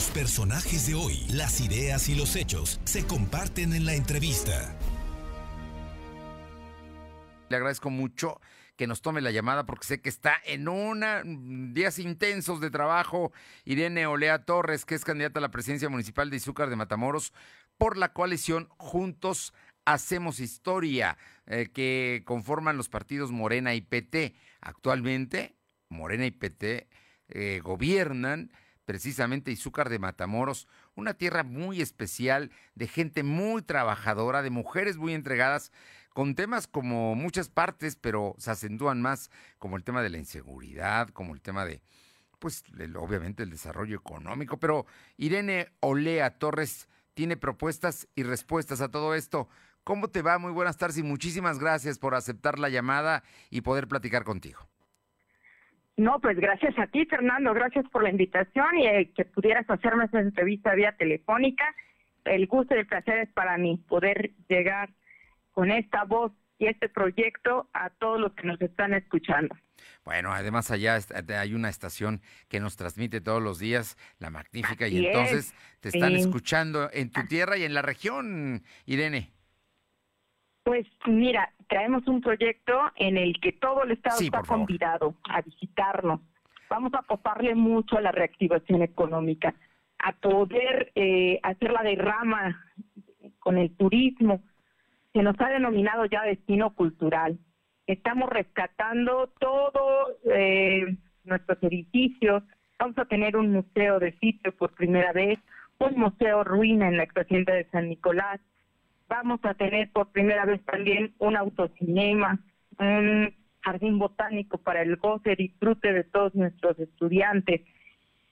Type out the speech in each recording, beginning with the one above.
Los personajes de hoy, las ideas y los hechos se comparten en la entrevista. Le agradezco mucho que nos tome la llamada porque sé que está en una días intensos de trabajo Irene Olea Torres, que es candidata a la presidencia municipal de Izúcar de Matamoros por la coalición Juntos Hacemos Historia, eh, que conforman los partidos Morena y PT. Actualmente, Morena y PT eh, gobiernan precisamente Izúcar de Matamoros, una tierra muy especial, de gente muy trabajadora, de mujeres muy entregadas, con temas como muchas partes, pero se acentúan más, como el tema de la inseguridad, como el tema de, pues, obviamente el desarrollo económico. Pero Irene Olea Torres tiene propuestas y respuestas a todo esto. ¿Cómo te va? Muy buenas tardes y muchísimas gracias por aceptar la llamada y poder platicar contigo. No, pues gracias a ti, Fernando, gracias por la invitación y eh, que pudieras hacerme esta entrevista vía telefónica. El gusto y el placer es para mí poder llegar con esta voz y este proyecto a todos los que nos están escuchando. Bueno, además allá hay una estación que nos transmite todos los días, la magnífica, y entonces te están escuchando en tu tierra y en la región, Irene. Pues mira, traemos un proyecto en el que todo el Estado está convidado a visitarnos. Vamos a apostarle mucho a la reactivación económica, a poder eh, hacer la derrama con el turismo, que nos ha denominado ya destino cultural. Estamos rescatando todos eh, nuestros edificios. Vamos a tener un museo de sitio por primera vez, un museo ruina en la expresidenta de San Nicolás, vamos a tener por primera vez también un autocinema, un jardín botánico para el goce y disfrute de todos nuestros estudiantes,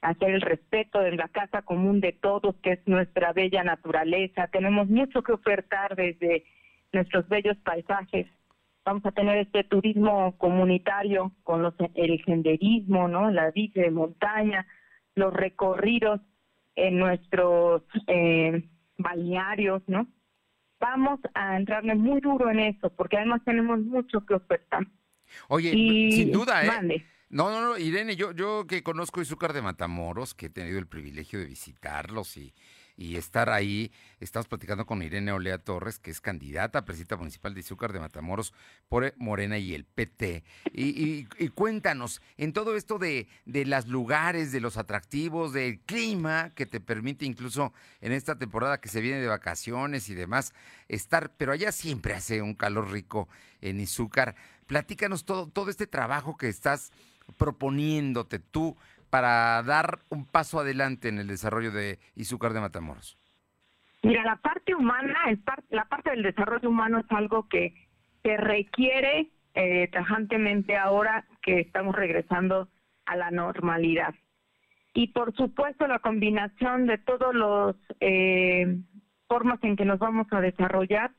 hacer el respeto de la casa común de todos, que es nuestra bella naturaleza. Tenemos mucho que ofertar desde nuestros bellos paisajes. Vamos a tener este turismo comunitario con los, el senderismo, ¿no? La bici de montaña, los recorridos en nuestros eh, balnearios, ¿no? Vamos a entrarle muy duro en eso, porque además tenemos mucho que ofertar. Oye, sin duda, ¿eh? No, no, no, Irene, yo, yo que conozco Izúcar de Matamoros, que he tenido el privilegio de visitarlos y, y estar ahí. Estamos platicando con Irene Olea Torres, que es candidata a presidenta municipal de Izúcar de Matamoros por Morena y el PT. Y, cuéntanos, en todo esto de, de los lugares, de los atractivos, del clima que te permite incluso en esta temporada que se viene de vacaciones y demás, estar, pero allá siempre hace un calor rico en Izúcar. Platícanos todo, todo este trabajo que estás proponiéndote tú para dar un paso adelante en el desarrollo de Izúcar de Matamoros? Mira, la parte humana, el la parte del desarrollo humano es algo que, se requiere eh, tajantemente ahora que estamos regresando a la normalidad. Y por supuesto la combinación de todos los eh, formas en que nos vamos a desarrollar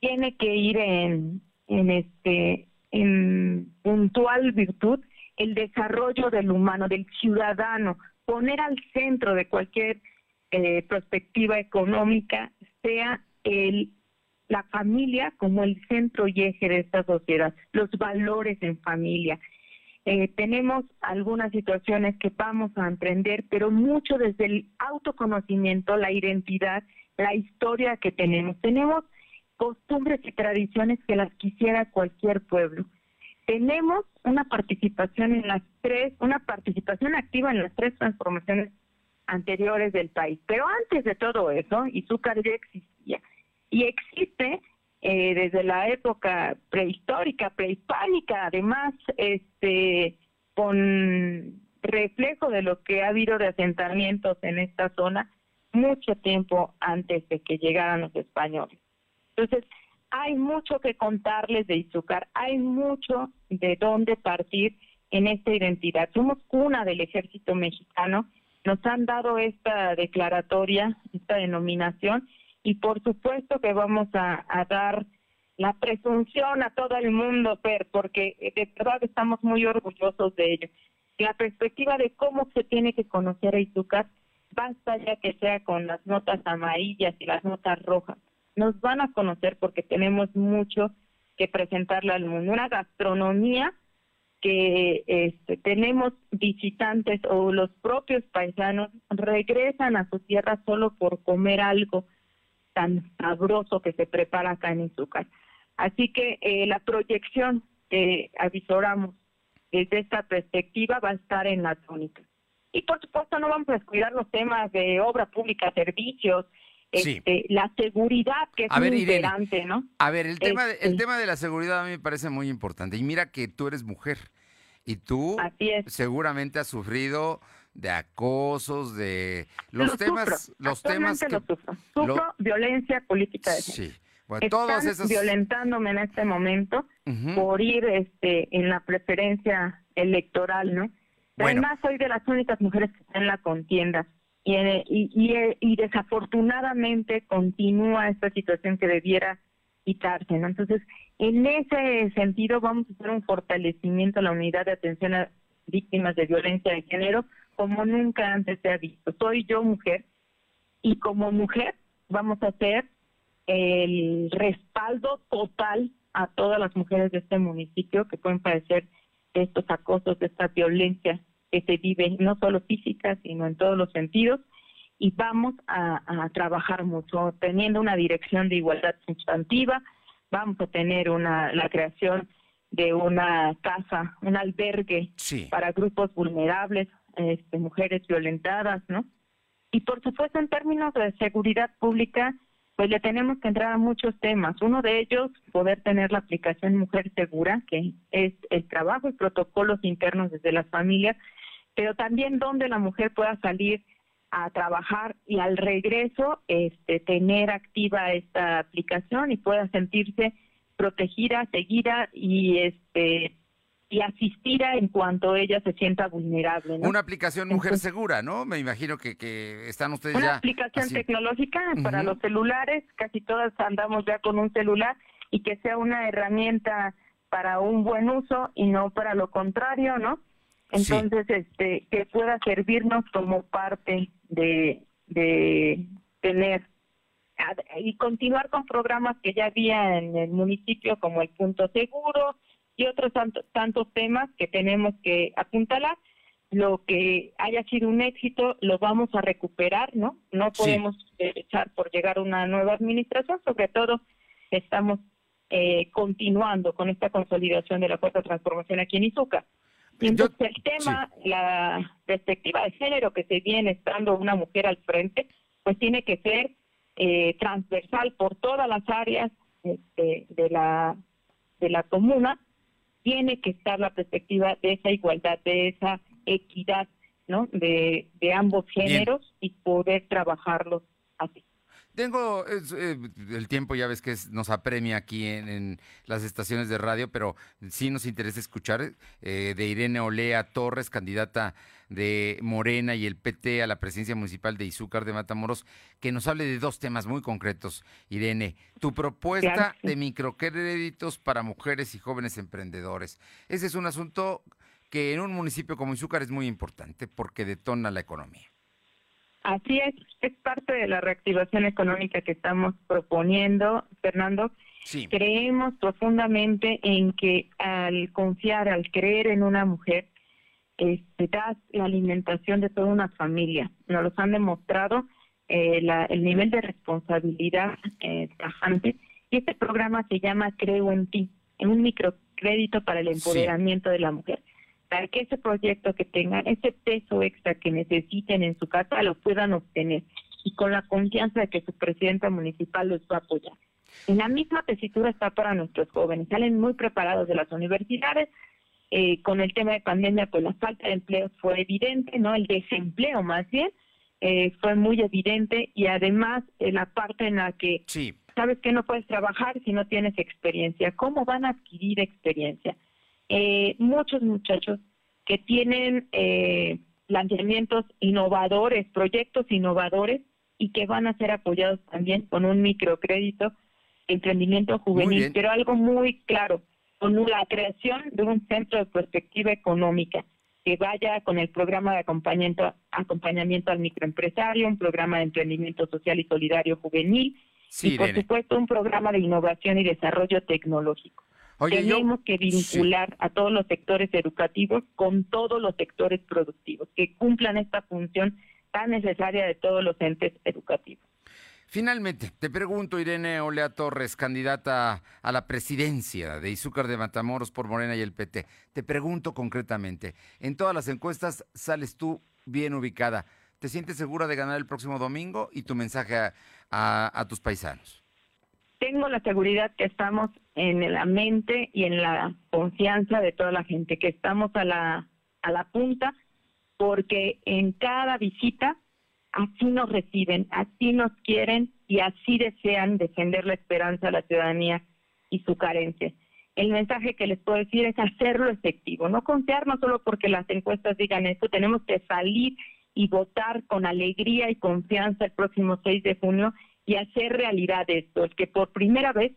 tiene que ir en, en este en puntual virtud el desarrollo del humano, del ciudadano, poner al centro de cualquier eh, perspectiva económica sea el la familia como el centro y eje de esta sociedad, los valores en familia. Eh, tenemos algunas situaciones que vamos a emprender, pero mucho desde el autoconocimiento, la identidad, la historia que tenemos. Tenemos costumbres y tradiciones que las quisiera cualquier pueblo tenemos una participación en las tres, una participación activa en las tres transformaciones anteriores del país. Pero antes de todo eso, Izúcar ya existía. Y existe eh, desde la época prehistórica, prehispánica, además, este, con reflejo de lo que ha habido de asentamientos en esta zona mucho tiempo antes de que llegaran los españoles. Entonces, hay mucho que contarles de Izúcar, hay mucho de dónde partir en esta identidad. Somos cuna del ejército mexicano, nos han dado esta declaratoria, esta denominación, y por supuesto que vamos a, dar la presunción a todo el mundo, Per, porque de verdad estamos muy orgullosos de ello. La perspectiva de cómo se tiene que conocer a Izúcar, basta ya que sea con las notas amarillas y las notas rojas nos van a conocer porque tenemos mucho que presentarle al mundo. Una gastronomía que este, tenemos visitantes o los propios paisanos regresan a su tierra solo por comer algo tan sabroso que se prepara acá en Izúcar. Así que eh, la proyección que avisoramos desde esta perspectiva va a estar en la tónica. Y por supuesto no vamos a descuidar los temas de obra pública, servicios, este, la seguridad que es muy importante, ¿no? A ver, el tema, de, el este tema de la seguridad a mí me parece muy importante. Y mira que tú eres mujer y tú seguramente has sufrido de acosos, de los temas, los temas que sufro. violencia política de Sí. Bueno, Están esos... violentándome en este momento por ir este en la preferencia electoral, ¿no? Además soy de las únicas mujeres que están en la contienda y, y, y, desafortunadamente continúa esta situación que debiera quitarse, ¿no? Entonces, en ese sentido vamos a hacer un fortalecimiento a la unidad de atención a víctimas de violencia de género como nunca antes se ha visto. Soy yo mujer y como mujer vamos a hacer el respaldo total a todas las mujeres de este municipio que pueden padecer estos acosos, de esta violencia que se vive no solo física, sino en todos los sentidos. Y vamos a, trabajar mucho, teniendo una dirección de igualdad sustantiva, vamos a tener una la creación de una casa, un albergue para grupos vulnerables, este, mujeres violentadas, ¿no? Y por supuesto, en términos de seguridad pública, pues le tenemos que entrar a muchos temas. Uno de ellos, poder tener la aplicación Mujer Segura, que es el trabajo y protocolos internos desde las familias, pero también donde la mujer pueda salir a trabajar y al regreso este, tener activa esta aplicación y pueda sentirse protegida, seguida y este y asistida en cuanto ella se sienta vulnerable. Una aplicación Mujer Segura, ¿no? Me imagino que, que están ustedes una ya. Una aplicación tecnológica para los celulares, casi todas andamos ya con un celular y que sea una herramienta para un buen uso y no para lo contrario, ¿no? Entonces, este, que pueda servirnos como parte de, de tener y continuar con programas que ya había en el municipio como el punto seguro, y otros tantos temas que tenemos que apuntalar. Lo que haya sido un éxito lo vamos a recuperar, ¿no? No podemos echar por llegar una nueva administración, sobre todo estamos eh, continuando con esta consolidación de la de Transformación aquí en Izuca. Entonces el tema, la perspectiva de género que se viene estando una mujer al frente, pues tiene que ser eh, transversal por todas las áreas este, de la de la comuna tiene que estar la perspectiva de esa igualdad, de esa equidad, ¿no? De, de ambos géneros y poder trabajarlos así. Tengo eh, el tiempo, ya ves que nos apremia aquí en, las estaciones de radio, pero sí nos interesa escuchar eh, de Irene Olea Torres, candidata de Morena y el PT a la presidencia municipal de Izúcar de Matamoros, que nos hable de dos temas muy concretos. Irene, tu propuesta de microcréditos para mujeres y jóvenes emprendedores. Ese es un asunto que en un municipio como Izúcar es muy importante porque detona la economía. Así es, es parte de la reactivación económica que estamos proponiendo, Fernando. Creemos profundamente en que al confiar, al creer en una mujer, este, da la alimentación de toda una familia. Nos los han demostrado eh, el nivel de responsabilidad eh, tajante. Y este programa se llama Creo en ti, en un microcrédito para el empoderamiento de la mujer para que ese proyecto que tengan, ese peso extra que necesiten en su casa, lo puedan obtener y con la confianza de que su presidenta municipal los va a apoyar. En la misma tesitura está para nuestros jóvenes, salen muy preparados de las universidades, eh, con el tema de pandemia, pues la falta de empleo fue evidente, ¿no? El desempleo más bien eh, fue muy evidente y además eh, la parte en la que sabes que no puedes trabajar si no tienes experiencia. ¿Cómo van a adquirir experiencia? Eh, muchos muchachos que tienen eh, planteamientos innovadores, proyectos innovadores y que van a ser apoyados también con un microcrédito, emprendimiento juvenil, pero algo muy claro, con la creación de un centro de perspectiva económica que vaya con el programa de acompañamiento, acompañamiento al microempresario, un programa de emprendimiento social y solidario juvenil y por supuesto un programa de innovación y desarrollo tecnológico. Tenemos que vincular a todos los sectores educativos con todos los sectores productivos, que cumplan esta función tan necesaria de todos los entes educativos. Finalmente, te pregunto, Irene Olea Torres, candidata a la presidencia de Izúcar de Matamoros por Morena y el PT. Te pregunto concretamente, en todas las encuestas sales tú bien ubicada. ¿Te sientes segura de ganar el próximo domingo y tu mensaje a, tus paisanos? Tengo la seguridad que estamos en la mente y en la confianza de toda la gente, que estamos a la, a la punta, porque en cada visita así nos reciben, así nos quieren y así desean defender la esperanza de la ciudadanía y su carencia. El mensaje que les puedo decir es hacerlo efectivo, no confiarnos solo porque las encuestas digan esto, tenemos que salir y votar con alegría y confianza el próximo 6 de junio y hacer realidad esto, el que por primera vez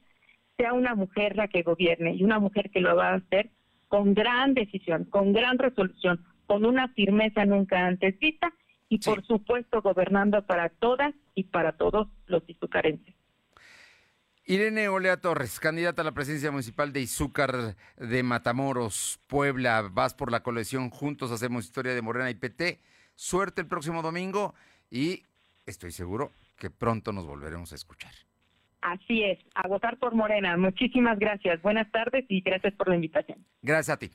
sea una mujer la que gobierne y una mujer que lo va a hacer con gran decisión, con gran resolución, con una firmeza nunca antes vista y por supuesto gobernando para todas y para todos los izucarenses. Irene Olea Torres, candidata a la presidencia municipal de Izúcar de Matamoros, Puebla. Vas por la colección Juntos Hacemos Historia de Morena y PT. Suerte el próximo domingo y estoy seguro que pronto nos volveremos a escuchar. Así es, a votar por Morena. Muchísimas gracias. Buenas tardes y gracias por la invitación. Gracias a ti.